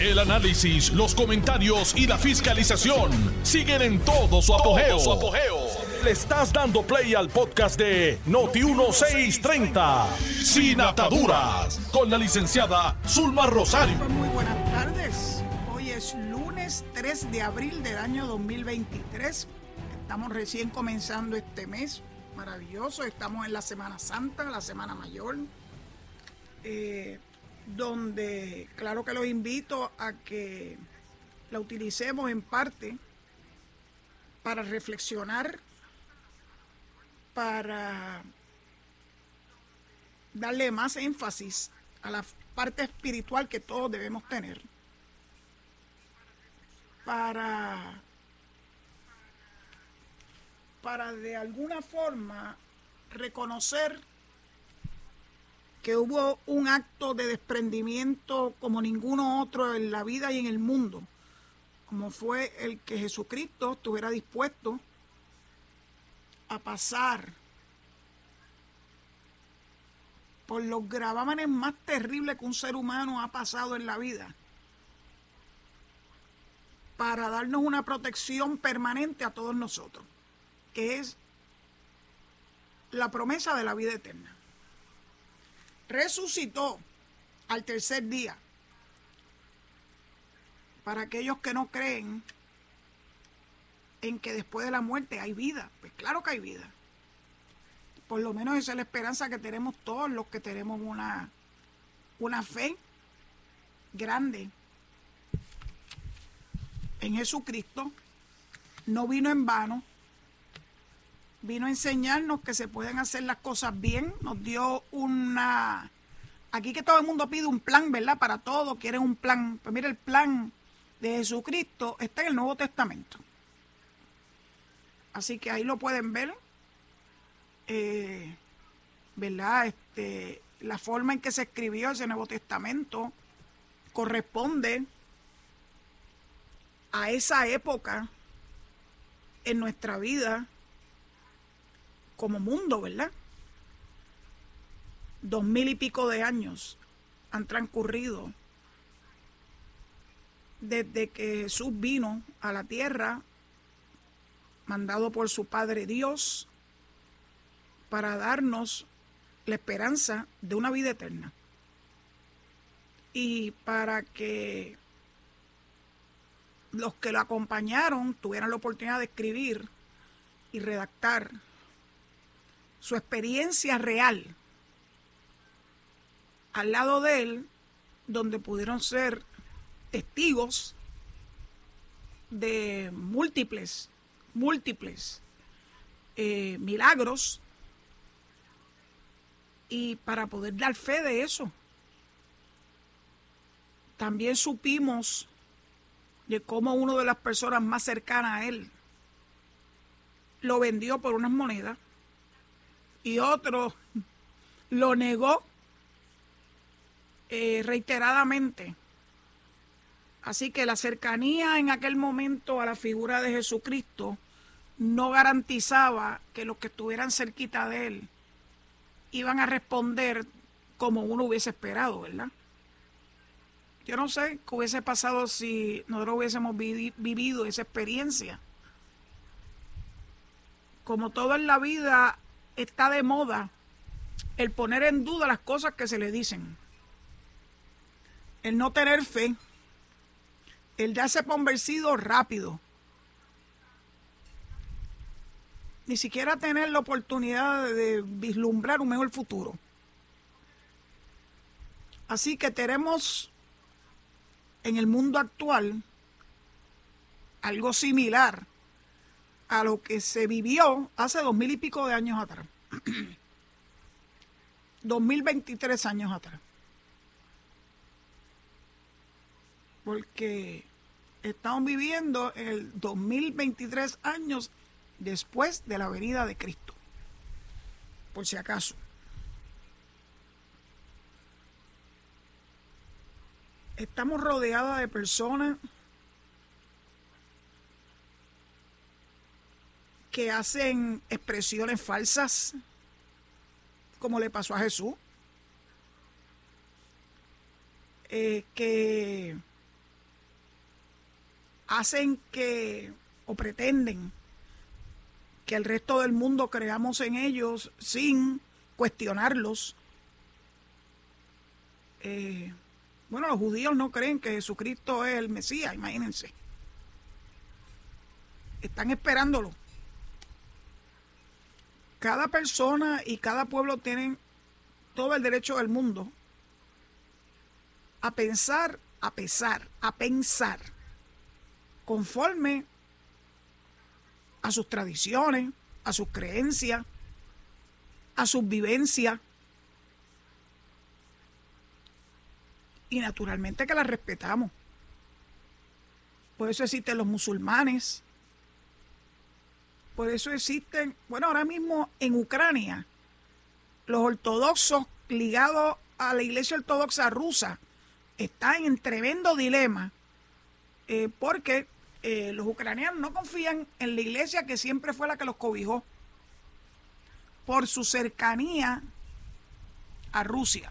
El análisis, los comentarios y la fiscalización siguen en todo su apogeo. Le estás dando play al podcast de Noti1630, Sin Ataduras, con la licenciada Zulma Rosario. Muy buenas tardes. Hoy es lunes 3 de abril del año 2023. Estamos recién comenzando este mes maravilloso. Estamos en la Semana Santa, la Semana Mayor. Eh, donde claro que los invito a que la utilicemos en parte para reflexionar, para darle más énfasis a la parte espiritual que todos debemos tener, para, para de alguna forma reconocer que hubo un acto de desprendimiento como ninguno otro en la vida y en el mundo, como fue el que Jesucristo estuviera dispuesto a pasar por los gravámenes más terribles que un ser humano ha pasado en la vida, para darnos una protección permanente a todos nosotros, que es la promesa de la vida eterna resucitó al tercer día. Para aquellos que no creen en que después de la muerte hay vida, pues claro que hay vida. Por lo menos esa es la esperanza que tenemos todos los que tenemos una, una fe grande en Jesucristo. No vino en vano, vino a enseñarnos que se pueden hacer las cosas bien, nos dio una... Aquí que todo el mundo pide un plan, ¿verdad? Para todo, quieren un plan. Pues mira, el plan de Jesucristo está en el Nuevo Testamento. Así que ahí lo pueden ver, eh, ¿verdad? Este, la forma en que se escribió ese Nuevo Testamento corresponde a esa época en nuestra vida como mundo, ¿verdad? Dos mil y pico de años han transcurrido desde que Jesús vino a la tierra, mandado por su Padre Dios, para darnos la esperanza de una vida eterna. Y para que los que lo acompañaron tuvieran la oportunidad de escribir y redactar su experiencia real al lado de él, donde pudieron ser testigos de múltiples, múltiples eh, milagros y para poder dar fe de eso. También supimos de cómo una de las personas más cercanas a él lo vendió por unas monedas y otro lo negó eh, reiteradamente. Así que la cercanía en aquel momento a la figura de Jesucristo no garantizaba que los que estuvieran cerquita de él iban a responder como uno hubiese esperado, ¿verdad? Yo no sé qué hubiese pasado si nosotros hubiésemos vivido esa experiencia. Como todo en la vida, está de moda el poner en duda las cosas que se le dicen. El no tener fe. El darse por vencido rápido. Ni siquiera tener la oportunidad de vislumbrar un mejor futuro. Así que tenemos en el mundo actual algo similar a lo que se vivió hace dos mil y pico de años atrás. dos mil veintitrés años atrás. Porque estamos viviendo el 2023 años después de la venida de Cristo. Por si acaso. Estamos rodeados de personas que hacen expresiones falsas, como le pasó a Jesús, eh, que hacen que, o pretenden, que el resto del mundo creamos en ellos sin cuestionarlos. Eh, bueno, los judíos no creen que Jesucristo es el Mesías, imagínense. Están esperándolo. Cada persona y cada pueblo tienen todo el derecho del mundo a pensar, a pesar, a pensar, conforme a sus tradiciones, a sus creencias, a sus vivencias. Y naturalmente que las respetamos. Por eso existen los musulmanes. Por eso existen, bueno, ahora mismo en Ucrania, los ortodoxos ligados a la iglesia ortodoxa rusa están en tremendo dilema eh, porque eh, los ucranianos no confían en la iglesia que siempre fue la que los cobijó por su cercanía a Rusia.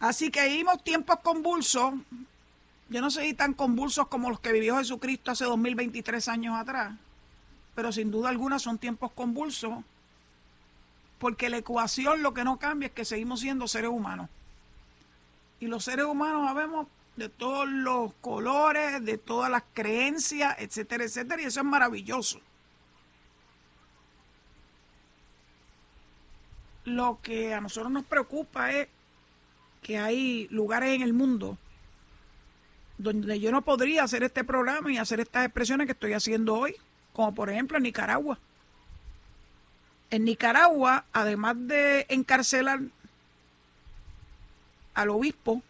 Así que vivimos tiempos convulsos. Yo no sé si tan convulsos como los que vivió Jesucristo hace 2023 años atrás, pero sin duda alguna son tiempos convulsos, porque la ecuación lo que no cambia es que seguimos siendo seres humanos. Y los seres humanos sabemos de todos los colores, de todas las creencias, etcétera, etcétera, y eso es maravilloso. Lo que a nosotros nos preocupa es que hay lugares en el mundo donde yo no podría hacer este programa y hacer estas expresiones que estoy haciendo hoy, como por ejemplo en Nicaragua. En Nicaragua, además de encarcelar al obispo,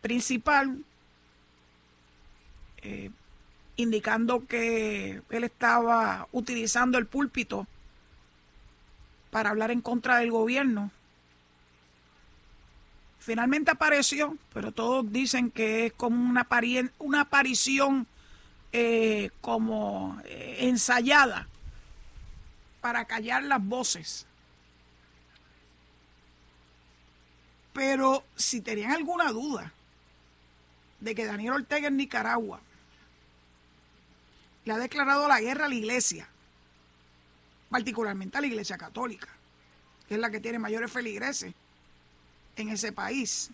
principal, eh, indicando que él estaba utilizando el púlpito para hablar en contra del gobierno. Finalmente apareció, pero todos dicen que es como una, una aparición eh, como eh, ensayada para callar las voces. Pero si tenían alguna duda de que Daniel Ortega en Nicaragua le ha declarado la guerra a la iglesia, particularmente a la iglesia católica, que es la que tiene mayores feligreses en ese país.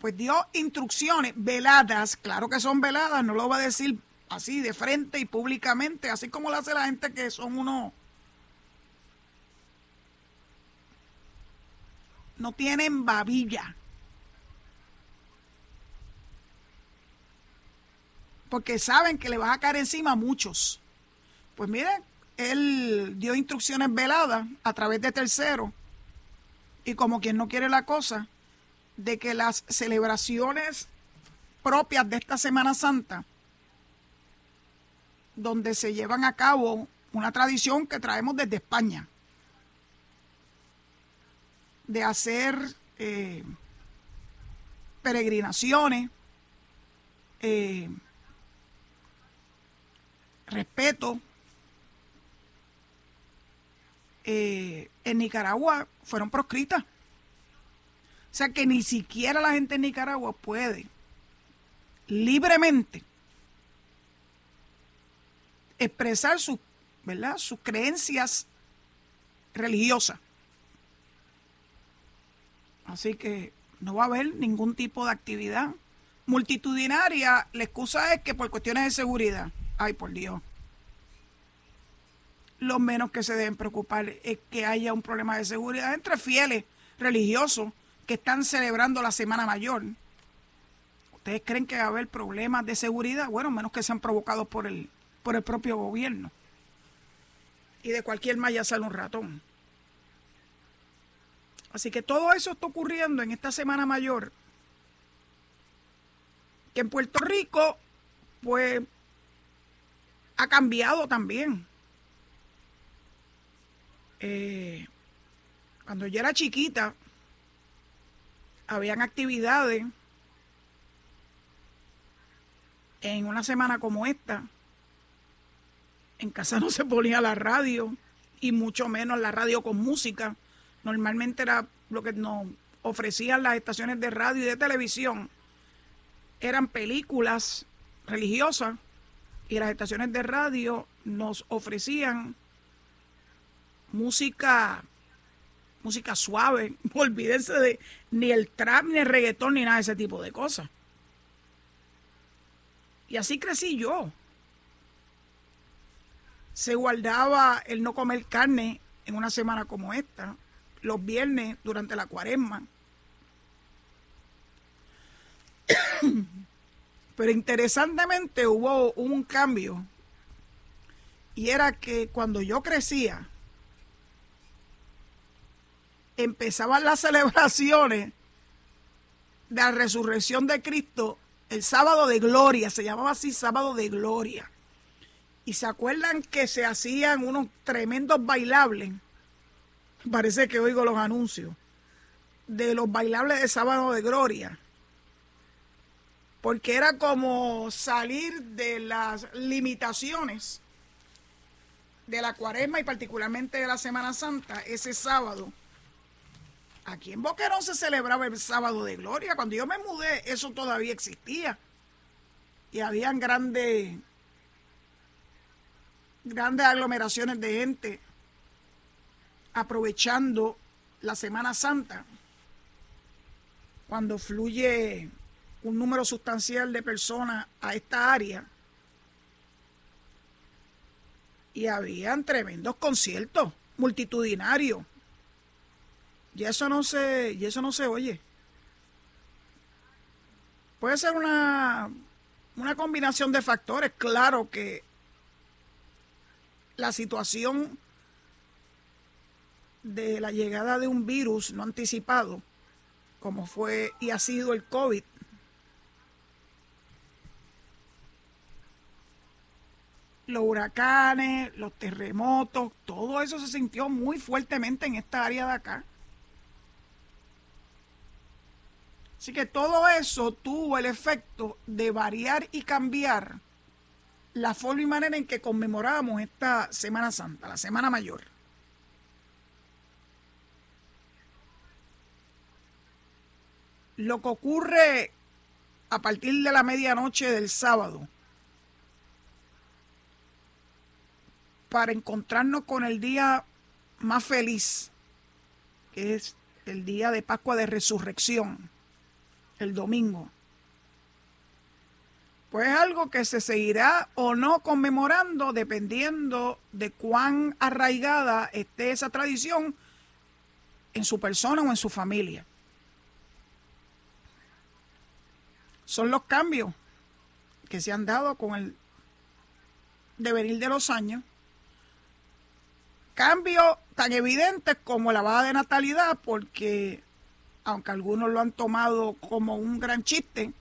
Pues dio instrucciones veladas, claro que son veladas, no lo va a decir así de frente y públicamente, así como lo hace la gente que son unos... No tienen babilla. porque saben que le vas a caer encima a muchos. Pues miren, él dio instrucciones veladas a través de terceros y como quien no quiere la cosa, de que las celebraciones propias de esta Semana Santa, donde se llevan a cabo una tradición que traemos desde España, de hacer eh, peregrinaciones, eh, respeto. Eh, en Nicaragua fueron proscritas. O sea que ni siquiera la gente en Nicaragua puede libremente expresar sus, ¿verdad? sus creencias religiosas. Así que no va a haber ningún tipo de actividad multitudinaria. La excusa es que por cuestiones de seguridad. Ay, por Dios. Lo menos que se deben preocupar es que haya un problema de seguridad entre fieles religiosos que están celebrando la Semana Mayor. ¿Ustedes creen que va a haber problemas de seguridad? Bueno, menos que sean provocados por el, por el propio gobierno. Y de cualquier malla sale un ratón. Así que todo eso está ocurriendo en esta Semana Mayor. Que en Puerto Rico, pues ha cambiado también. Eh, cuando yo era chiquita, habían actividades en una semana como esta. En casa no se ponía la radio y mucho menos la radio con música. Normalmente era lo que nos ofrecían las estaciones de radio y de televisión eran películas religiosas y las estaciones de radio nos ofrecían música música suave, olvídense de ni el trap, ni el reggaetón, ni nada de ese tipo de cosas. Y así crecí yo. Se guardaba el no comer carne en una semana como esta, los viernes durante la cuaresma. Pero interesantemente hubo un cambio y era que cuando yo crecía, empezaban las celebraciones de la resurrección de Cristo el sábado de gloria, se llamaba así sábado de gloria. Y se acuerdan que se hacían unos tremendos bailables. Parece que oigo los anuncios de los bailables de sábado de gloria. Porque era como salir de las limitaciones de la cuaresma y particularmente de la Semana Santa ese sábado Aquí en Boquerón se celebraba el sábado de gloria. Cuando yo me mudé, eso todavía existía. Y habían grandes, grandes aglomeraciones de gente aprovechando la Semana Santa, cuando fluye un número sustancial de personas a esta área. Y habían tremendos conciertos multitudinarios y eso no se, y eso no se oye. Puede ser una, una combinación de factores. Claro que la situación de la llegada de un virus no anticipado, como fue y ha sido el COVID, los huracanes, los terremotos, todo eso se sintió muy fuertemente en esta área de acá. Así que todo eso tuvo el efecto de variar y cambiar la forma y manera en que conmemoramos esta Semana Santa, la Semana Mayor. Lo que ocurre a partir de la medianoche del sábado para encontrarnos con el día más feliz, que es el día de Pascua de Resurrección el domingo. Pues es algo que se seguirá o no conmemorando dependiendo de cuán arraigada esté esa tradición en su persona o en su familia. Son los cambios que se han dado con el devenir de los años. Cambios tan evidentes como la baja de natalidad, porque aunque algunos lo han tomado como un gran chiste.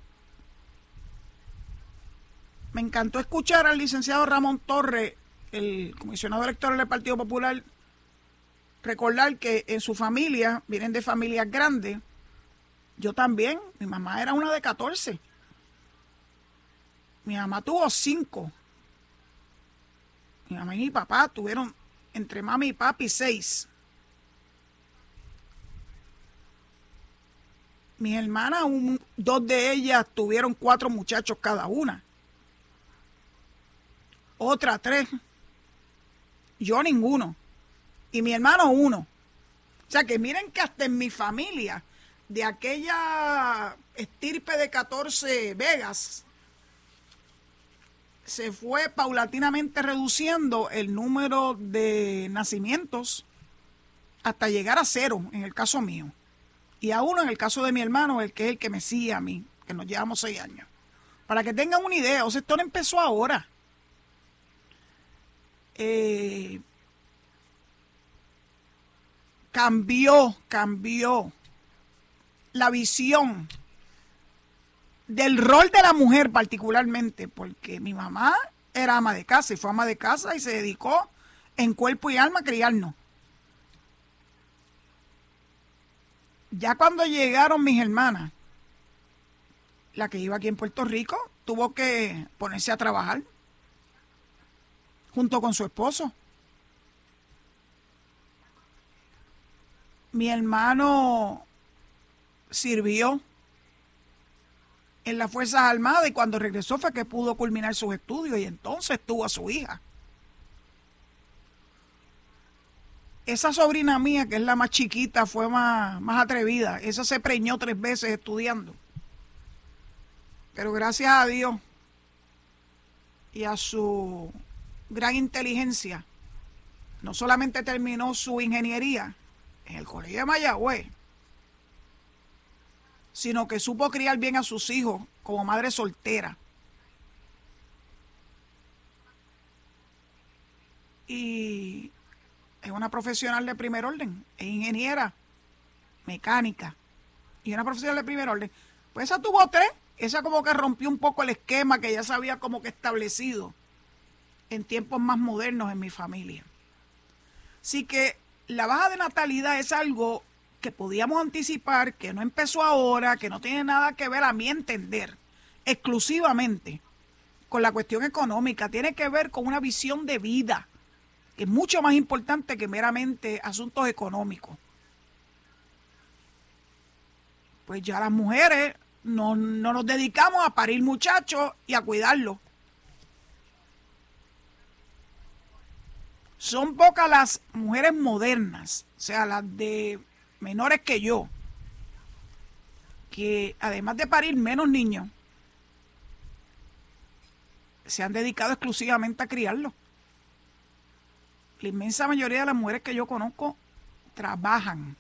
Me encantó escuchar al licenciado Ramón Torres, el comisionado electoral del Partido Popular, recordar que en su familia, vienen de familias grandes, yo también, mi mamá era una de 14. Mi mamá tuvo cinco. Mi mamá y mi papá tuvieron entre mami y papi seis. Mis hermanas, dos de ellas tuvieron cuatro muchachos cada una. Otra tres. Yo ninguno. Y mi hermano uno. O sea que miren que hasta en mi familia, de aquella estirpe de 14 Vegas, se fue paulatinamente reduciendo el número de nacimientos hasta llegar a cero, en el caso mío. Y a uno, en el caso de mi hermano, el que es el que me sigue a mí, que nos llevamos seis años. Para que tengan una idea, o sea, esto no empezó ahora. Eh, cambió, cambió la visión del rol de la mujer particularmente, porque mi mamá era ama de casa y fue ama de casa y se dedicó en cuerpo y alma a criarnos. Ya cuando llegaron mis hermanas, la que iba aquí en Puerto Rico, tuvo que ponerse a trabajar junto con su esposo. Mi hermano sirvió en las Fuerzas Armadas y cuando regresó fue que pudo culminar sus estudios y entonces tuvo a su hija. Esa sobrina mía, que es la más chiquita, fue más, más atrevida. Esa se preñó tres veces estudiando. Pero gracias a Dios y a su gran inteligencia, no solamente terminó su ingeniería en el Colegio de Mayagüez, sino que supo criar bien a sus hijos como madre soltera. Y es una profesional de primer orden, es ingeniera mecánica y una profesional de primer orden. Pues esa tuvo tres, esa como que rompió un poco el esquema que ya se había como que establecido en tiempos más modernos en mi familia. Así que la baja de natalidad es algo que podíamos anticipar, que no empezó ahora, que no tiene nada que ver, a mi entender, exclusivamente con la cuestión económica, tiene que ver con una visión de vida, es mucho más importante que meramente asuntos económicos. Pues ya las mujeres no, no nos dedicamos a parir muchachos y a cuidarlos. Son pocas las mujeres modernas, o sea, las de menores que yo, que además de parir menos niños, se han dedicado exclusivamente a criarlos. La inmensa mayoría de las mujeres que yo conozco trabajan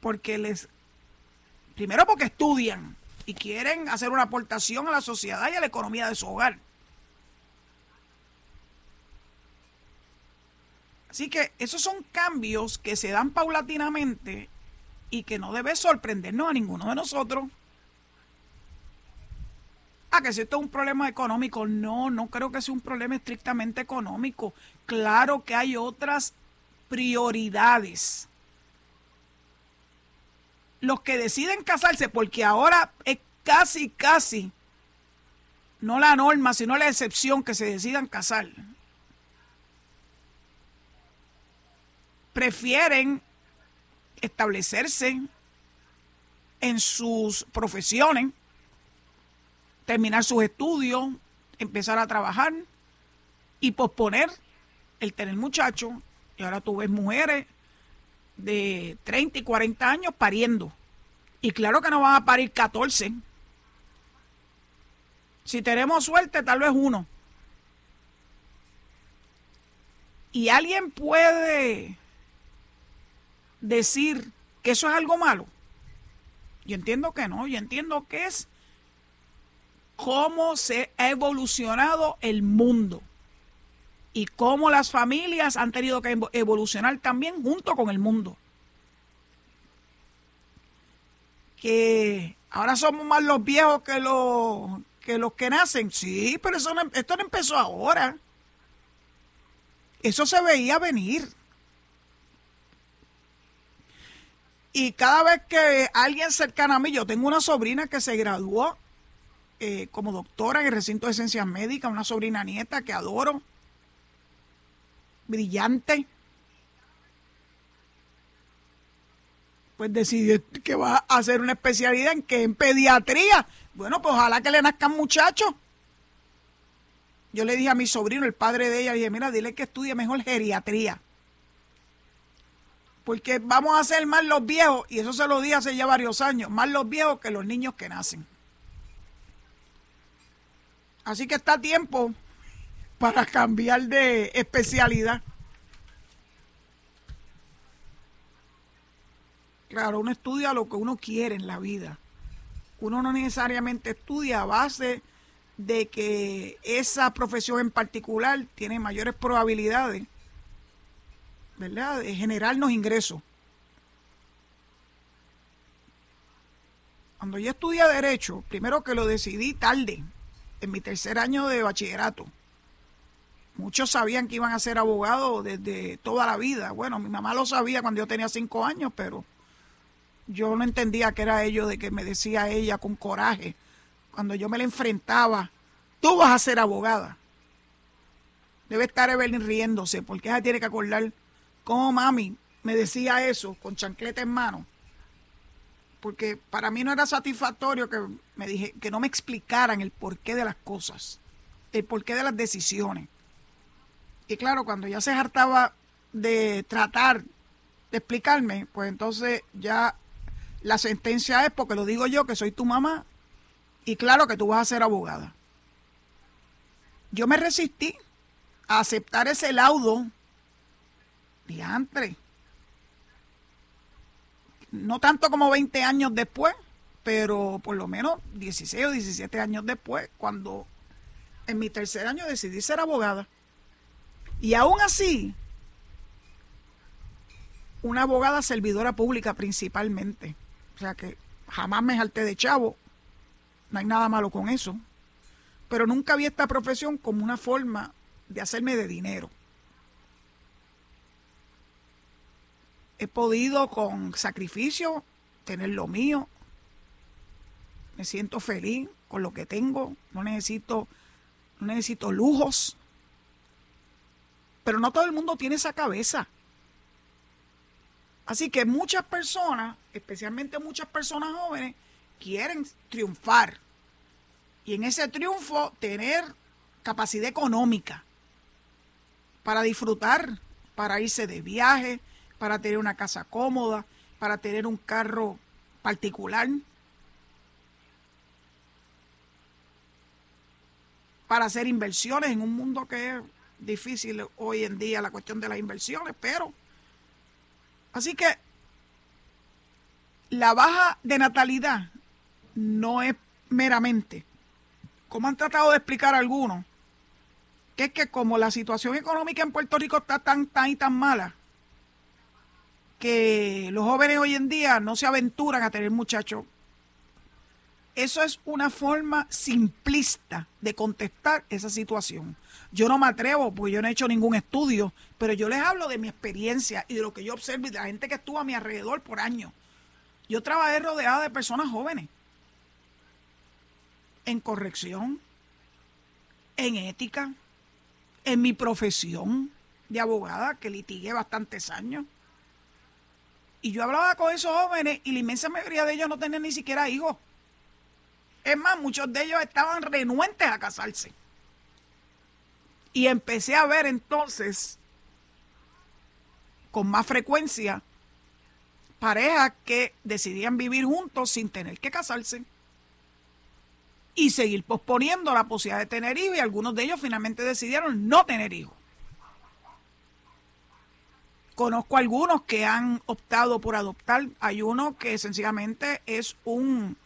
porque les, primero porque estudian y quieren hacer una aportación a la sociedad y a la economía de su hogar. Así que esos son cambios que se dan paulatinamente y que no debe sorprendernos a ninguno de nosotros. Ah, que si esto es un problema económico, no, no creo que sea un problema estrictamente económico. Claro que hay otras prioridades. Los que deciden casarse, porque ahora es casi, casi, no la norma, sino la excepción que se decidan casar. prefieren establecerse en sus profesiones, terminar sus estudios, empezar a trabajar y posponer el tener muchachos. Y ahora tú ves mujeres de 30 y 40 años pariendo. Y claro que no van a parir 14. Si tenemos suerte, tal vez uno. Y alguien puede decir que eso es algo malo? Yo entiendo que no, yo entiendo que es cómo se ha evolucionado el mundo y cómo las familias han tenido que evolucionar también junto con el mundo. Que ahora somos más los viejos que los que, nacen. Sí, pero eso esto no empezó ahora. Eso se veía venir. Y cada vez que alguien cercano a mí, yo tengo una sobrina que se graduó eh, como doctora en el recinto de ciencias médicas, una sobrina nieta que adoro, brillante. Pues decidió que va a hacer una especialidad en que en pediatría. Bueno, pues ojalá que le nazcan muchachos. Yo le dije a mi sobrino, el padre de ella, dije, mira, dile que estudie mejor geriatría porque vamos a ser más los viejos, y eso se lo di hace ya varios años, más los viejos que los niños que nacen. Así que está tiempo para cambiar de especialidad. Claro, uno estudia lo que uno quiere en la vida. Uno no necesariamente estudia a base de que esa profesión en particular tiene mayores probabilidades ¿verdad?, de generarnos ingresos. Cuando yo estudié Derecho, primero que lo decidí tarde, en mi tercer año de bachillerato. Muchos sabían que iban a ser abogados desde toda la vida. Bueno, mi mamá lo sabía cuando yo tenía cinco años, pero yo no entendía que era ello de que me decía ella con coraje, cuando yo me la enfrentaba, tú vas a ser abogada. Debe estar Evelyn riéndose, porque ella tiene que acordar cómo mami me decía eso con chancleta en mano, porque para mí no era satisfactorio que me dije que no me explicaran el porqué de las cosas, el porqué de las decisiones. Y claro, cuando ya se hartaba de tratar de explicarme, pues entonces ya la sentencia es porque lo digo yo que soy tu mamá y claro que tú vas a ser abogada. Yo me resistí a aceptar ese laudo diantre. No tanto como 20 años después, pero por lo menos 16 o 17 años después, cuando en mi tercer año decidí ser abogada. Y aún así, una abogada servidora pública principalmente. O sea que jamás me jalté de chavo. No hay nada malo con eso. Pero nunca vi esta profesión como una forma de hacerme de dinero. He podido con sacrificio tener lo mío. Me siento feliz con lo que tengo. No necesito, no necesito lujos. Pero no todo el mundo tiene esa cabeza. Así que muchas personas, especialmente muchas personas jóvenes, quieren triunfar. Y en ese triunfo tener capacidad económica para disfrutar, para irse de viaje, para tener una casa cómoda, para tener un carro particular, para hacer inversiones en un mundo que es difícil hoy en día la cuestión de las inversiones, pero Así que la baja de natalidad no es meramente, como han tratado de explicar algunos, que es que como la situación económica en Puerto Rico está tan, tan y tan mala, que los jóvenes hoy en día no se aventuran a tener muchachos. Eso es una forma simplista de contestar esa situación. Yo no me atrevo, porque yo no he hecho ningún estudio, pero yo les hablo de mi experiencia y de lo que yo observo y de la gente que estuvo a mi alrededor por años. Yo trabajé rodeada de personas jóvenes en corrección, en ética, en mi profesión de abogada, que litigué bastantes años. Y yo hablaba con esos jóvenes y la inmensa mayoría de ellos no tenían ni siquiera hijos. Es más, muchos de ellos estaban renuentes a casarse. Y empecé a ver entonces con más frecuencia parejas que decidían vivir juntos sin tener que casarse y seguir posponiendo la posibilidad de tener hijos y algunos de ellos finalmente decidieron no tener hijos. Conozco algunos que han optado por adoptar. Hay uno que sencillamente es un,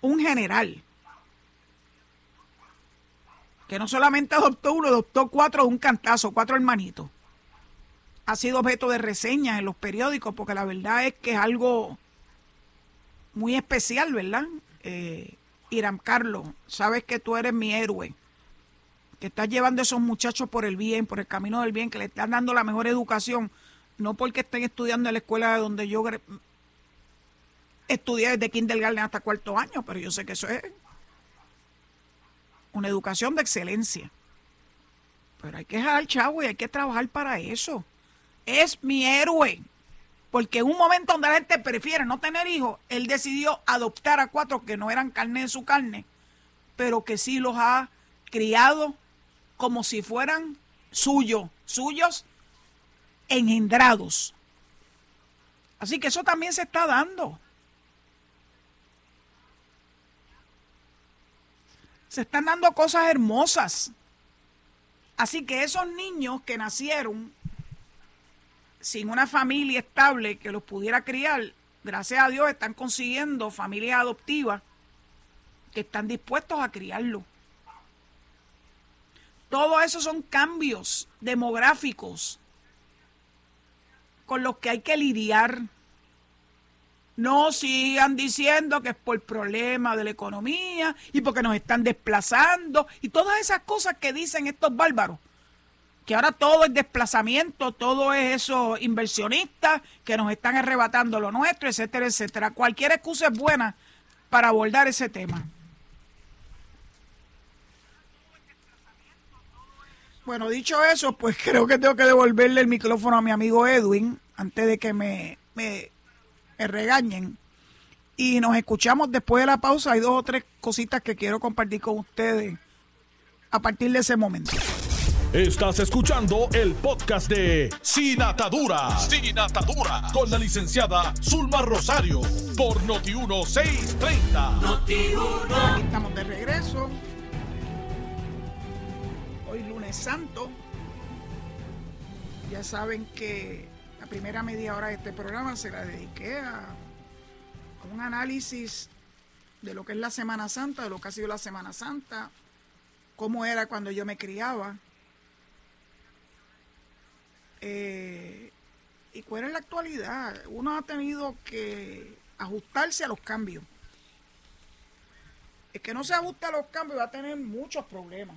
un general que no solamente adoptó uno, adoptó cuatro un cantazo, cuatro hermanitos. Ha sido objeto de reseñas en los periódicos porque la verdad es que es algo muy especial, ¿verdad? Eh, Irán Carlos, sabes que tú eres mi héroe, que estás llevando a esos muchachos por el bien, por el camino del bien, que le están dando la mejor educación, no porque estén estudiando en la escuela de donde yo estudié desde kindergarten hasta cuarto año, pero yo sé que eso es una educación de excelencia. Pero hay que dejar al chavo y hay que trabajar para eso. Es mi héroe. Porque en un momento donde la gente prefiere no tener hijos, él decidió adoptar a cuatro que no eran carne de su carne, pero que sí los ha criado como si fueran suyos, suyos engendrados. Así que eso también se está dando. se están dando cosas hermosas. Así que esos niños que nacieron sin una familia estable que los pudiera criar, gracias a Dios están consiguiendo familias adoptivas que están dispuestos a criarlo. Todo eso son cambios demográficos con los que hay que lidiar. No sigan diciendo que es por problema de la economía y porque nos están desplazando y todas esas cosas que dicen estos bárbaros. Que ahora todo es desplazamiento, todo es eso inversionistas que nos están arrebatando lo nuestro, etcétera, etcétera. Cualquier excusa es buena para abordar ese tema. Bueno, dicho eso, pues creo que tengo que devolverle el micrófono a mi amigo Edwin antes de que me, me, me regañen. Y nos escuchamos después de la pausa. Hay dos o tres cositas que quiero compartir con ustedes a partir de ese momento. Estás escuchando el podcast de Sin Atadura. Sin Atadura. Con la licenciada Zulma Rosario. Por Noti1630. Aquí estamos de regreso. Santo. Ya saben que la primera media hora de este programa se la dediqué a, un análisis de lo que es la Semana Santa, de lo que ha sido la Semana Santa, cómo era cuando yo me criaba eh, y cuál es la actualidad. Uno ha tenido que ajustarse a los cambios. El que no se ajuste a los cambios va a tener muchos problemas.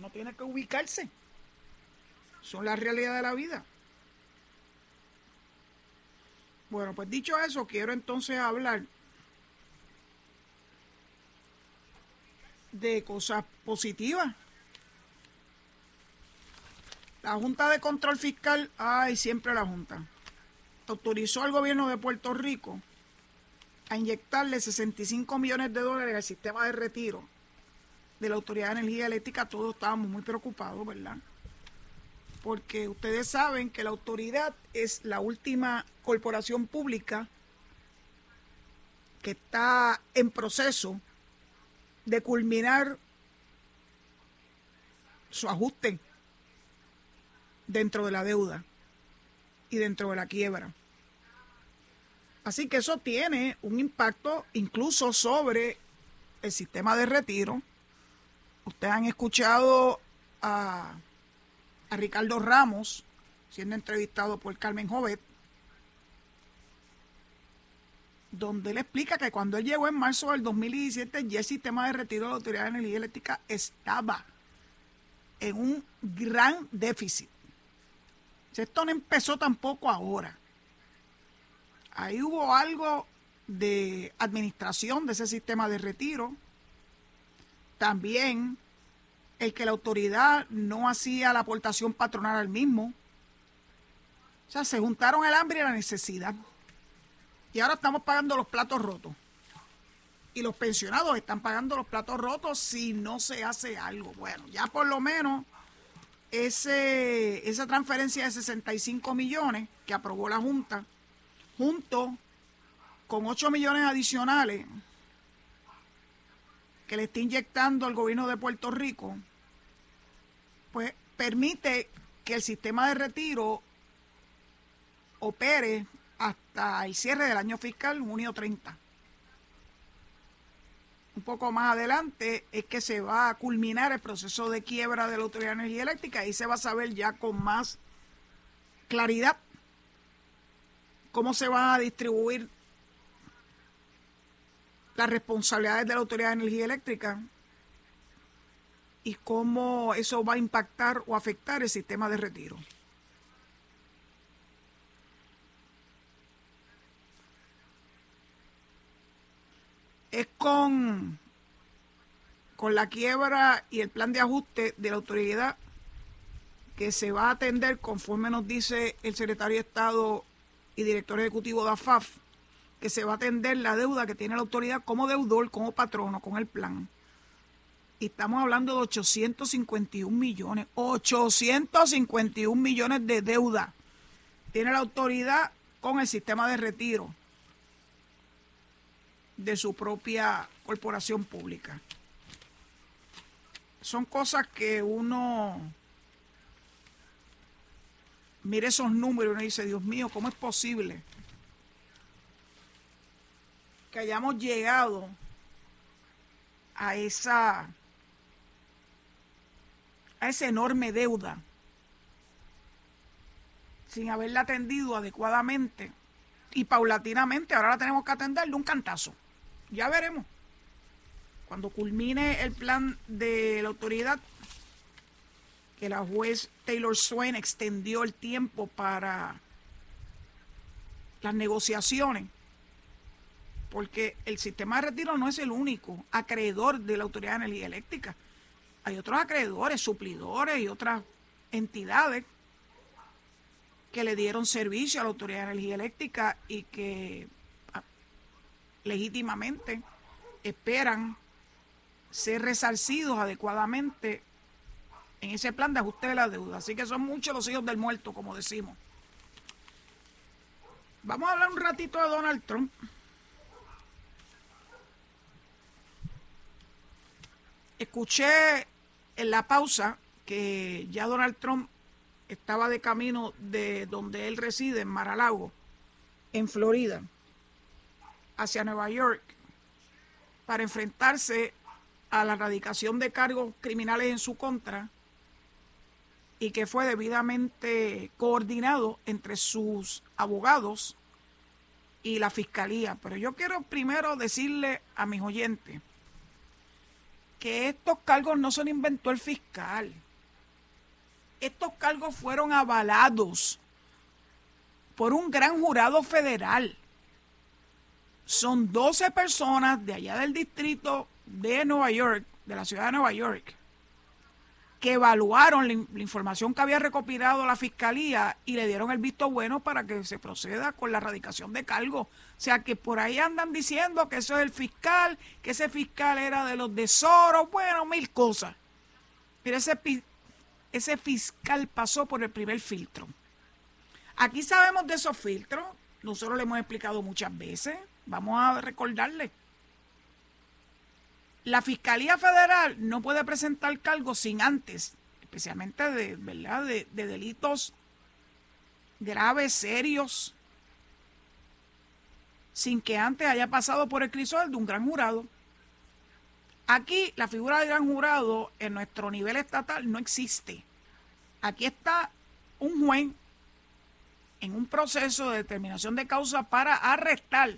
Uno tiene que ubicarse. Son la realidad de la vida. Bueno, pues dicho eso, quiero entonces hablar de cosas positivas. La Junta de Control Fiscal, ay, siempre la Junta, autorizó al gobierno de Puerto Rico a inyectarle 65 millones de dólares al sistema de retiro de la Autoridad de Energía Eléctrica. Todos estábamos muy preocupados, ¿verdad? Porque ustedes saben que la autoridad es la última corporación pública que está en proceso de culminar su ajuste dentro de la deuda y dentro de la quiebra. Así que eso tiene un impacto incluso sobre el sistema de retiro. Ustedes han escuchado a, Ricardo Ramos siendo entrevistado por Carmen Jovet donde él explica que cuando él llegó en marzo del 2017 ya el sistema de retiro de la Autoridad de Energía Eléctrica estaba en un gran déficit. Esto no empezó tampoco ahora. Ahí hubo algo de administración de ese sistema de retiro. También el que la autoridad no hacía la aportación patronal al mismo. O sea, se juntaron el hambre y la necesidad. Y ahora estamos pagando los platos rotos. Y los pensionados están pagando los platos rotos si no se hace algo. Bueno, ya por lo menos ese, esa transferencia de 65 millones que aprobó la Junta, junto con 8 millones adicionales que le está inyectando al gobierno de Puerto Rico, pues permite que el sistema de retiro opere hasta el cierre del año fiscal, junio 30. Un poco más adelante es que se va a culminar el proceso de quiebra de la Autoridad de Energía Eléctrica y se va a saber ya con más claridad cómo se van a distribuir las responsabilidades de la Autoridad de Energía Eléctrica y cómo eso va a impactar o afectar el sistema de retiro. es con, con la quiebra y el plan de ajuste de la autoridad que se va a atender conforme nos dice el secretario de Estado y director ejecutivo de AFAF, que se va a atender la deuda que tiene la autoridad como deudor, como patrono, con el plan. Y estamos hablando de 851 millones, 851 millones de deuda tiene la autoridad con el sistema de retiro de su propia corporación pública. Son cosas que uno mire esos números y uno dice, Dios mío, ¿cómo es posible que hayamos llegado a esa a esa enorme deuda sin haberla atendido adecuadamente y paulatinamente ahora la tenemos que atender de un cantazo. Ya veremos. Cuando culmine el plan de la autoridad, que la juez Taylor Swain extendió el tiempo para las negociaciones, porque el sistema de retiro no es el único acreedor de la Autoridad de Energía Eléctrica. hay otros acreedores, suplidores y otras entidades que le dieron servicio a la Autoridad de Energía Eléctrica y que ah, legítimamente esperan ser resarcidos adecuadamente en ese plan de ajuste de la deuda. Así que son muchos los hijos del muerto, como decimos. Vamos a hablar un ratito de Donald Trump. Escuché en la pausa que ya Donald Trump estaba de camino de donde él reside, en Maralago, en Florida, hacia Nueva York, para enfrentarse a la erradicación de cargos criminales en su contra y que fue debidamente coordinado entre sus abogados y la fiscalía. Pero yo quiero primero decirle a mis oyentes que estos cargos no se inventó el fiscal. Estos cargos fueron avalados por un gran jurado federal. Son 12 personas de allá del distrito de Nueva York, de la ciudad de Nueva York, que evaluaron la, información que había recopilado la fiscalía y le dieron el visto bueno para que se proceda con la erradicación de cargos. O sea que por ahí andan diciendo que eso es el fiscal, que ese fiscal era de los tesoros, bueno, mil cosas. Pero ese, ese fiscal pasó por el primer filtro. Aquí sabemos de esos filtros, nosotros le hemos explicado muchas veces, vamos a recordarle la Fiscalía Federal no puede presentar cargos sin antes, especialmente de, ¿verdad? de, delitos graves, serios, sin que antes haya pasado por el crisol de un gran jurado. Aquí la figura del gran jurado en nuestro nivel estatal no existe. Aquí está un juez en un proceso de determinación de causa para arrestar.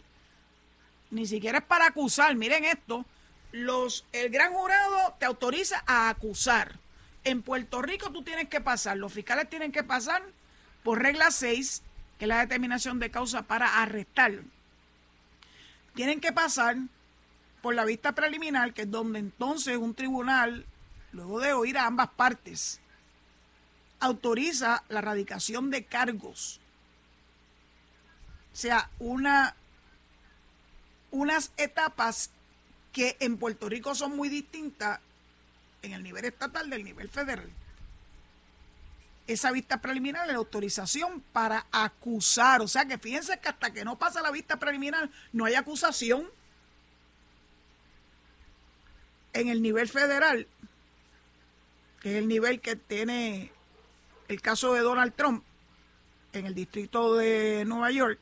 Ni siquiera es para acusar. Miren esto los, el gran jurado te autoriza a acusar. En Puerto Rico tú tienes que pasar, los fiscales tienen que pasar por regla 6, que es la determinación de causa para arrestar. Tienen que pasar por la vista preliminar, que es donde entonces un tribunal, luego de oír a ambas partes, autoriza la radicación de cargos. O sea, una, unas etapas que en Puerto Rico son muy distintas en el nivel estatal del nivel federal. Esa vista preliminar es la autorización para acusar. O sea que fíjense que hasta que no pasa la vista preliminar no hay acusación. En el nivel federal, que es el nivel que tiene el caso de Donald Trump en el distrito de Nueva York,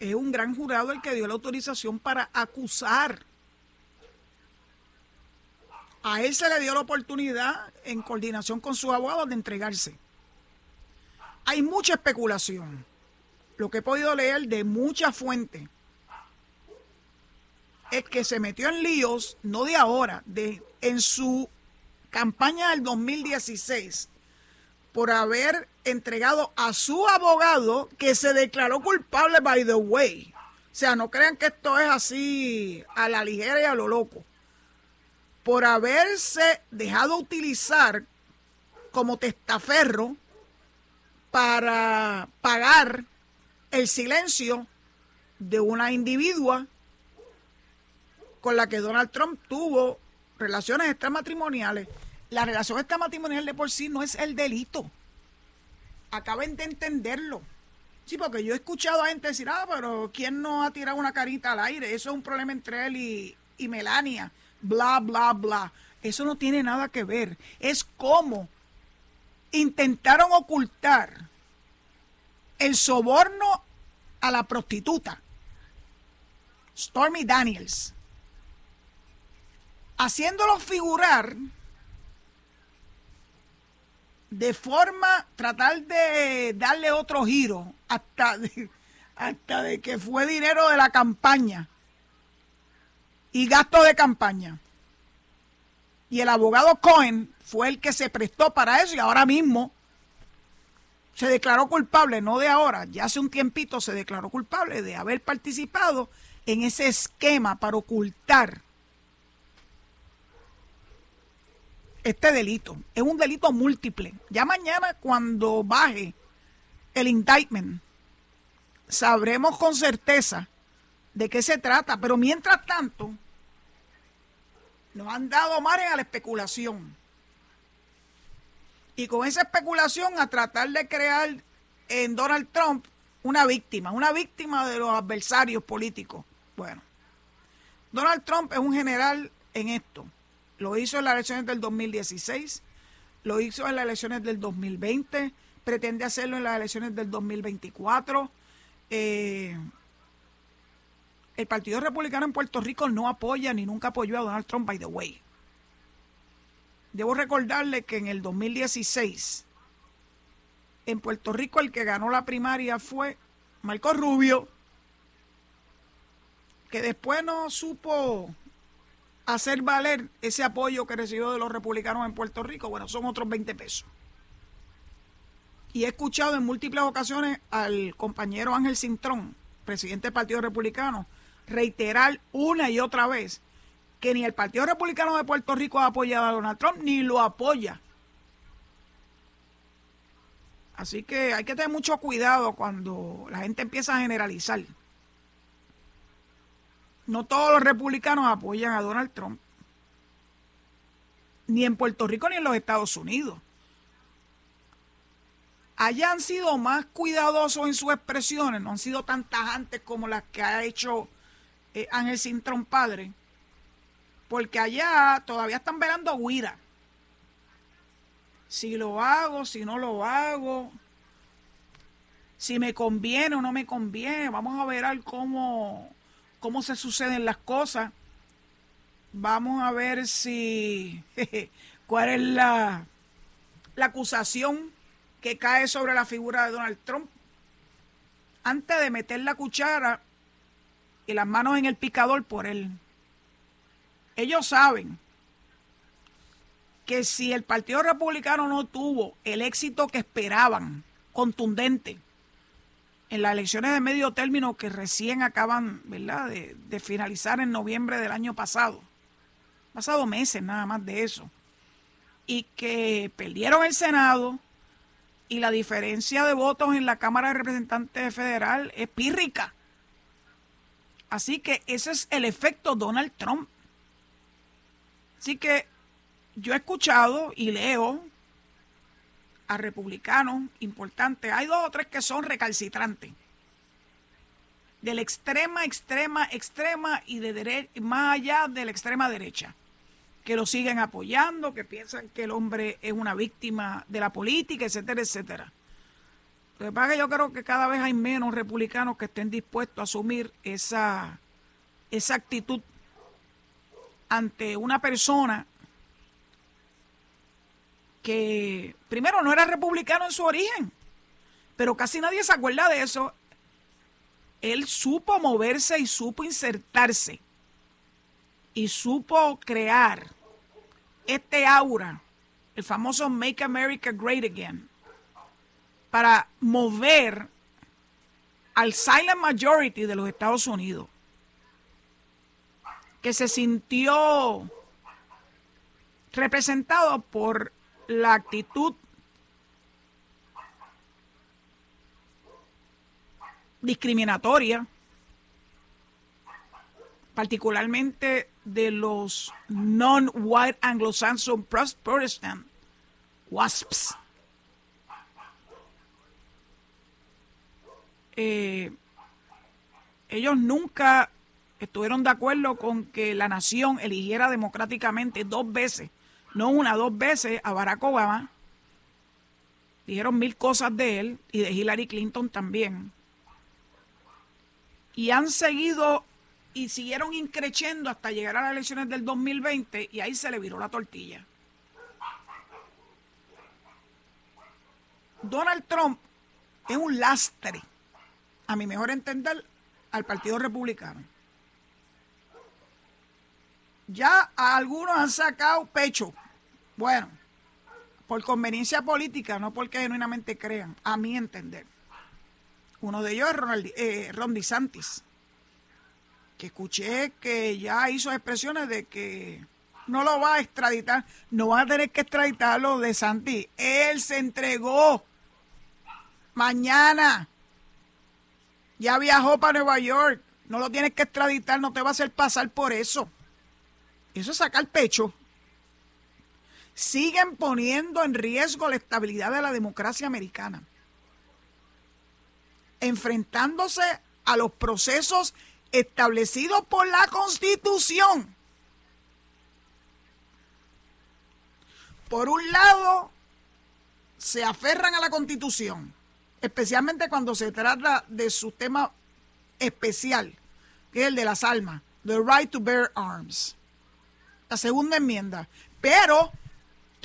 es un gran jurado el que dio la autorización para acusar. A él se le dio la oportunidad, en coordinación con su abogado, de entregarse. Hay mucha especulación. Lo que he podido leer de muchas fuentes es que se metió en líos, no de ahora, de, en su campaña del 2016 por haber entregado a su abogado que se declaró culpable by the way. O sea, no crean que esto es así a la ligera y a lo loco. Por haberse dejado utilizar como testaferro para pagar el silencio de una individua con la que Donald Trump tuvo relaciones extramatrimoniales la relación extramatrimonial de por sí no es el delito. Acaben de entenderlo. Sí, porque yo he escuchado a gente decir, ah, pero ¿quién no ha tirado una carita al aire? Eso es un problema entre él y, y Melania. Bla, bla, bla. Eso no tiene nada que ver. Es como intentaron ocultar el soborno a la prostituta, Stormy Daniels, haciéndolo figurar de forma tratar de darle otro giro hasta de, hasta de que fue dinero de la campaña y gasto de campaña. Y el abogado Cohen fue el que se prestó para eso y ahora mismo se declaró culpable, no de ahora, ya hace un tiempito se declaró culpable de haber participado en ese esquema para ocultar este delito. Es un delito múltiple. Ya mañana cuando baje el indictment, sabremos con certeza de qué se trata. Pero mientras tanto, nos han dado margen a la especulación. Y con esa especulación a tratar de crear en Donald Trump una víctima, una víctima de los adversarios políticos. Bueno, Donald Trump es un general en esto. Lo hizo en las elecciones del 2016, lo hizo en las elecciones del 2020, pretende hacerlo en las elecciones del 2024. Eh, el Partido Republicano en Puerto Rico no apoya ni nunca apoyó a Donald Trump, by the way. Debo recordarle que en el 2016, en Puerto Rico, el que ganó la primaria fue Marco Rubio, que después no supo hacer valer ese apoyo que recibió de los republicanos en Puerto Rico, bueno, son otros 20 pesos. Y he escuchado en múltiples ocasiones al compañero Ángel Cintrón, presidente del Partido Republicano, reiterar una y otra vez que ni el Partido Republicano de Puerto Rico ha apoyado a Donald Trump, ni lo apoya. Así que hay que tener mucho cuidado cuando la gente empieza a generalizar. No todos los republicanos apoyan a Donald Trump. Ni en Puerto Rico ni en los Estados Unidos. Allá han sido más cuidadosos en sus expresiones, no han sido tan tajantes como las que ha hecho eh, Ángel Sintrón padre. Porque allá todavía están velando guira. Si lo hago, si no lo hago, si me conviene o no me conviene. Vamos a ver cómo cómo se suceden las cosas. Vamos a ver si cuál es la, la acusación que cae sobre la figura de Donald Trump. Antes de meter la cuchara y las manos en el picador por él. Ellos saben que si el Partido Republicano no tuvo el éxito que esperaban, contundente, en las elecciones de medio término que recién acaban ¿verdad? De, finalizar en noviembre del año pasado, pasado meses nada más de eso, y que perdieron el Senado y la diferencia de votos en la Cámara de Representantes Federal es pírrica. Así que ese es el efecto Donald Trump. Así que yo he escuchado y leo a republicanos importantes. Hay dos o tres que son recalcitrantes. De la extrema, extrema, extrema y de más allá de la extrema derecha. Que lo siguen apoyando, que piensan que el hombre es una víctima de la política, etcétera, etcétera. Lo que pasa es que yo creo que cada vez hay menos republicanos que estén dispuestos a asumir esa, esa actitud ante una persona que primero no era republicano en su origen, pero casi nadie se acuerda de eso. Él supo moverse y supo insertarse y supo crear este aura, el famoso Make America Great Again, para mover al silent majority de los Estados Unidos, que se sintió representado por la actitud discriminatoria, particularmente de los non-white Anglo-Saxon Protestant, WASPs. Eh, ellos nunca estuvieron de acuerdo con que la nación eligiera democráticamente dos veces no una, dos veces a Barack Obama. Dijeron mil cosas de él y de Hillary Clinton también. Y han seguido y siguieron increciendo hasta llegar a las elecciones del 2020 y ahí se le viró la tortilla. Donald Trump es un lastre, a mi mejor entender, al Partido Republicano. Ya algunos han sacado pecho bueno, por conveniencia política, no porque genuinamente crean, a mi entender. Uno de ellos es eh, Ron DeSantis, que escuché que ya hizo expresiones de que no lo va a extraditar. No van a tener que extraditarlo de Santi. Él se entregó. Mañana. Ya viajó para Nueva York. No lo tienes que extraditar, no te va a hacer pasar por eso. Eso es sacar pecho. Siguen poniendo en riesgo la estabilidad de la democracia americana. Enfrentándose a los procesos establecidos por la Constitución. Por un lado, se aferran a la Constitución, especialmente cuando se trata de su tema especial, que es el de las armas, the right to bear arms. La segunda enmienda. Pero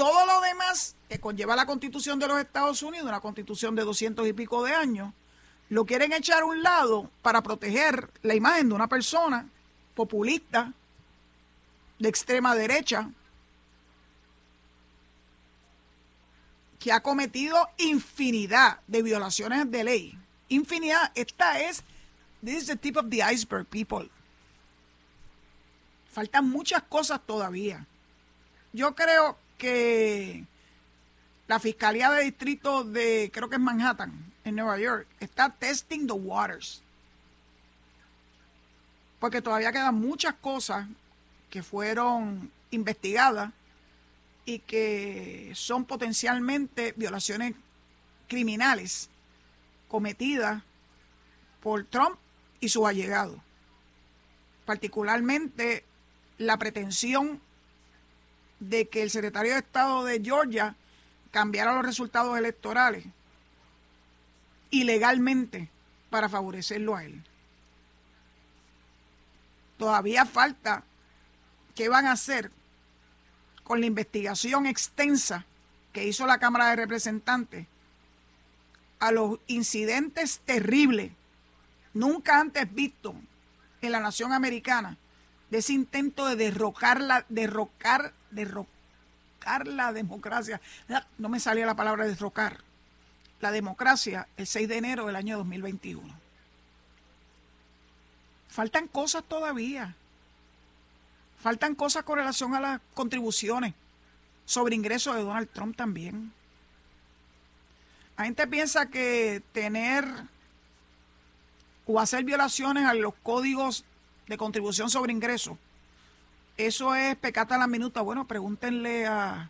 todo lo demás que conlleva la constitución de los Estados Unidos, una constitución de doscientos y pico de años, lo quieren echar a un lado para proteger la imagen de una persona populista, de extrema derecha, que ha cometido infinidad de violaciones de ley. Infinidad. Esta es, this is the tip of the iceberg, people. Faltan muchas cosas todavía. Yo creo que la Fiscalía de Distrito de, creo que es Manhattan, en Nueva York, está testing the waters. Porque todavía quedan muchas cosas que fueron investigadas y que son potencialmente violaciones criminales cometidas por Trump y sus allegados. Particularmente la pretensión de que el secretario de Estado de Georgia cambiara los resultados electorales ilegalmente para favorecerlo a él. Todavía falta qué van a hacer con la investigación extensa que hizo la Cámara de Representantes a los incidentes terribles, nunca antes vistos en la nación americana, de ese intento de derrocar la, derrocar, derrocar la democracia. No me salía la palabra derrocar. La democracia el 6 de enero del año 2021. Faltan cosas todavía. Faltan cosas con relación a las contribuciones sobre ingresos de Donald Trump también. La gente piensa que tener o hacer violaciones a los códigos de contribución sobre ingresos. Eso es pecata la minuta. Bueno, pregúntenle a,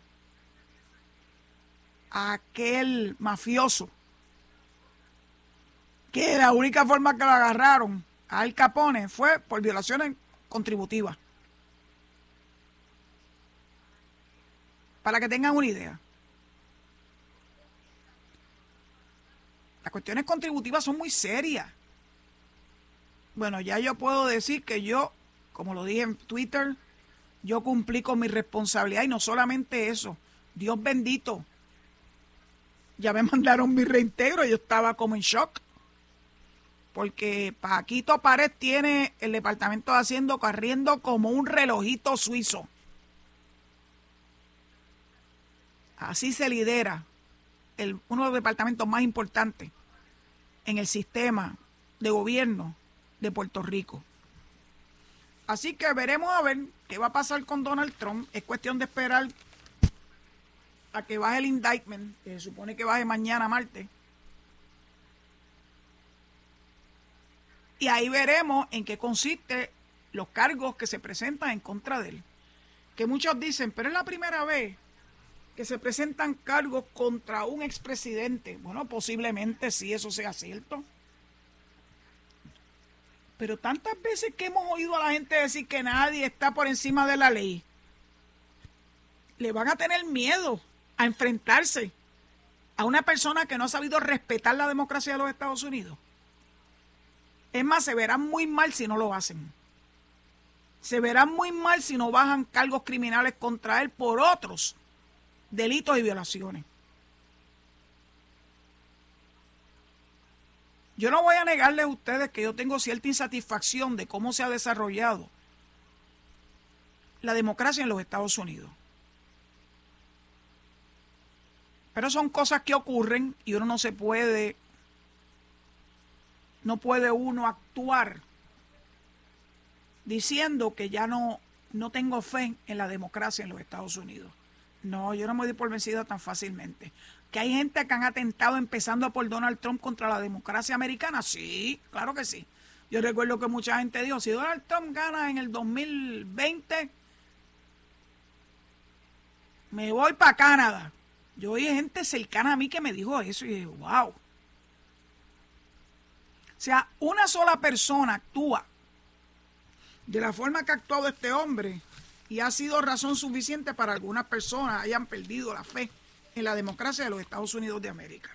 aquel mafioso que la única forma que lo agarraron Al Capone fue por violaciones contributivas. Para que tengan una idea. Las cuestiones contributivas son muy serias. Bueno, ya yo puedo decir que yo, como lo dije en Twitter, yo cumplí con mi responsabilidad y no solamente eso, Dios bendito. Ya me mandaron mi reintegro, yo estaba como en shock. Porque Paquito Pared tiene el departamento de Hacienda corriendo como un relojito suizo. Así se lidera el, uno de los departamentos más importantes en el sistema de gobierno de Puerto Rico. Así que veremos a ver qué va a pasar con Donald Trump. Es cuestión de esperar a que baje el indictment, que se supone que baje mañana martes. Y ahí veremos en qué consiste los cargos que se presentan en contra de él. Que muchos dicen, pero es la primera vez que se presentan cargos contra un expresidente. Bueno, posiblemente sí eso sea cierto. Pero tantas veces que hemos oído a la gente decir que nadie está por encima de la ley, le van a tener miedo a enfrentarse a una persona que no ha sabido respetar la democracia de los Estados Unidos. Es más, se verán muy mal si no lo hacen. Se verán muy mal si no bajan cargos criminales contra él por otros delitos y violaciones. Yo no voy a negarles a ustedes que yo tengo cierta insatisfacción de cómo se ha desarrollado la democracia en los Estados Unidos. Pero son cosas que ocurren y uno no se puede, no puede uno actuar diciendo que ya no no tengo fe en la democracia en los Estados Unidos. No, yo no me doy por vencida tan fácilmente. ¿Que hay gente que han atentado empezando por Donald Trump contra la democracia americana? Sí, claro que sí. Yo recuerdo que mucha gente dijo, si Donald Trump gana en el 2020, me voy para Canadá. Yo oí gente cercana a mí que me dijo eso y dije, wow. O sea, una sola persona actúa de la forma que ha actuado este hombre y ha sido razón suficiente para algunas personas hayan perdido la fe en la democracia de los Estados Unidos de América.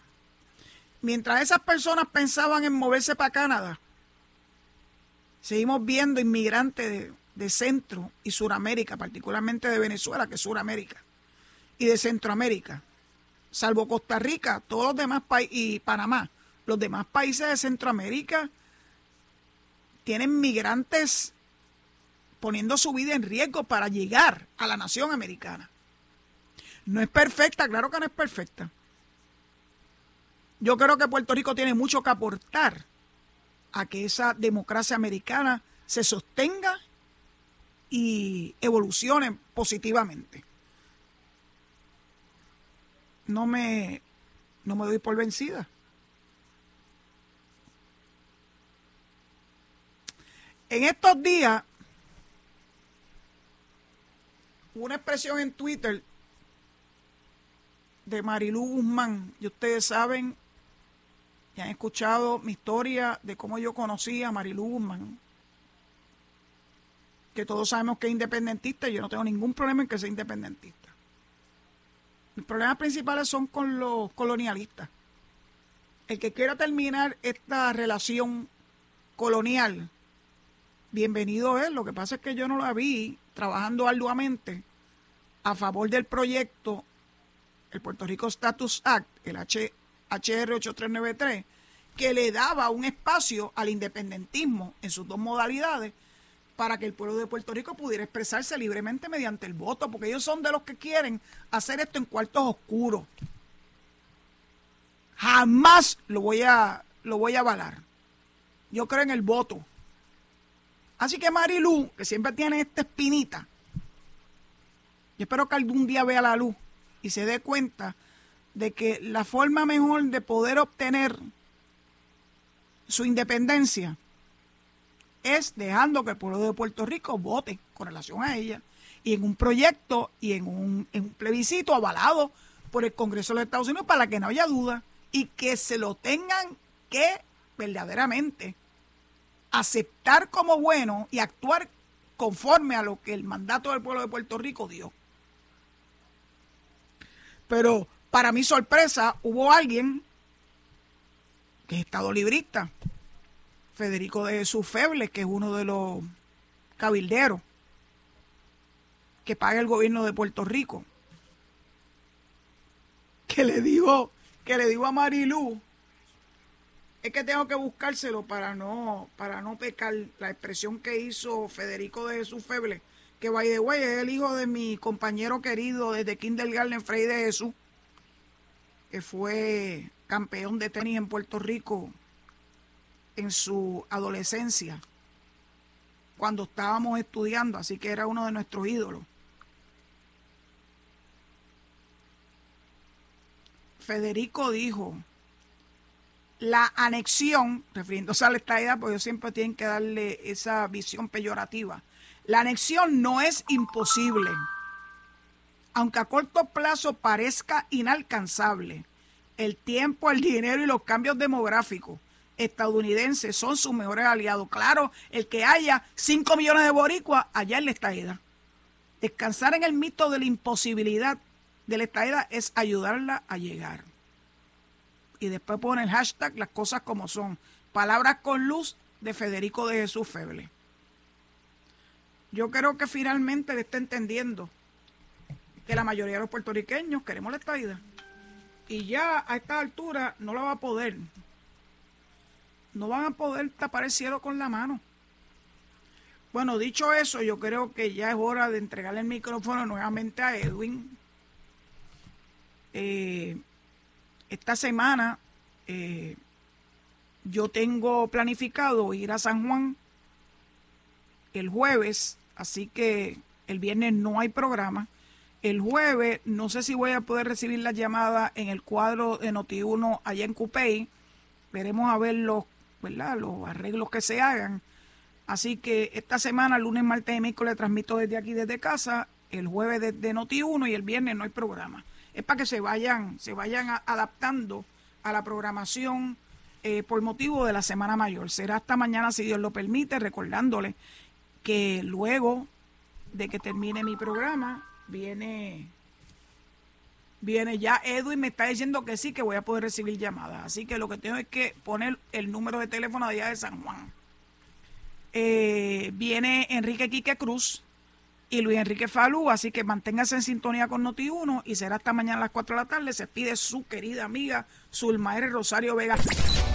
Mientras esas personas pensaban en moverse para Canadá, seguimos viendo inmigrantes de, Centro y Suramérica, particularmente de Venezuela, que es Suramérica, y de Centroamérica, salvo Costa Rica, todos los demás países, y Panamá, los demás países de Centroamérica tienen migrantes poniendo su vida en riesgo para llegar a la nación americana. No es perfecta, claro que no es perfecta. Yo creo que Puerto Rico tiene mucho que aportar a que esa democracia americana se sostenga y evolucione positivamente. No me, no me doy por vencida. En estos días una expresión en Twitter de Marilú Guzmán. Y ustedes saben, y han escuchado mi historia de cómo yo conocí a Marilú Guzmán. Que todos sabemos que es independentista y yo no tengo ningún problema en que sea independentista. Mis problemas principales son con los colonialistas. El que quiera terminar esta relación colonial, bienvenido es. Lo que pasa es que yo no la vi trabajando arduamente a favor del proyecto, el Puerto Rico Status Act, el HR 8393, que le daba un espacio al independentismo en sus dos modalidades para que el pueblo de Puerto Rico pudiera expresarse libremente mediante el voto, porque ellos son de los que quieren hacer esto en cuartos oscuros. Jamás lo voy a, lo voy a avalar. Yo creo en el voto. Así que Marilu, que siempre tiene esta espinita, yo espero que algún día vea la luz y se dé cuenta de que la forma mejor de poder obtener su independencia es dejando que el pueblo de Puerto Rico vote con relación a ella y en un proyecto y en un, en un plebiscito avalado por el Congreso de los Estados Unidos para que no haya duda y que se lo tengan que verdaderamente aceptar como bueno y actuar conforme a lo que el mandato del pueblo de Puerto Rico dio. Pero para mi sorpresa, hubo alguien que es estado librista, Federico de Jesús Febles, que es uno de los cabilderos que paga el gobierno de Puerto Rico, que le dijo, que le dijo a Marilú, es que tengo que buscárselo para no, para no pecar la expresión que hizo Federico de Jesús Febles que by the way es el hijo de mi compañero querido desde Kindergarten, Frey de Jesús, que fue campeón de tenis en Puerto Rico en su adolescencia, cuando estábamos estudiando, así que era uno de nuestros ídolos. Federico dijo, la anexión, refiriéndose a la estadía, porque ellos siempre tienen que darle esa visión peyorativa, la anexión no es imposible, aunque a corto plazo parezca inalcanzable. El tiempo, el dinero y los cambios demográficos estadounidenses son sus mejores aliados. Claro, el que haya 5 millones de boricuas allá en la estadía. Descansar en el mito de la imposibilidad de la estadía es ayudarla a llegar. Y después pone el hashtag las cosas como son. Palabras con luz de Federico de Jesús Feble yo creo que finalmente le está entendiendo que la mayoría de los puertorriqueños queremos la estadía. Y ya a esta altura no la va a poder. No van a poder tapar el cielo con la mano. Bueno, dicho eso, yo creo que ya es hora de entregarle el micrófono nuevamente a Edwin. Eh, esta semana eh, yo tengo planificado ir a San Juan el jueves, así que El viernes no hay programa. El jueves no sé si voy a poder recibir la llamada en el cuadro de Noti1 allá en Cupey. Veremos a ver los, ¿verdad? los arreglos que se hagan. Así que esta semana, lunes, martes y miércoles, transmito desde aquí, desde casa. El jueves desde Noti1 y el viernes no hay programa. Es para que se vayan, se vayan adaptando a la programación eh, por motivo de la Semana Mayor. Será hasta mañana, si Dios lo permite, recordándole que luego de que termine mi programa, viene, viene ya Edwin me está diciendo que sí, que voy a poder recibir llamadas. Así que lo que tengo es que poner el número de teléfono allá de San Juan. Eh, viene Enrique Quique Cruz y Luis Enrique Falú, así que manténgase en sintonía con Noti1 y será hasta mañana a las 4 de la tarde. Se pide su querida amiga Zulmaere Rosario Vega.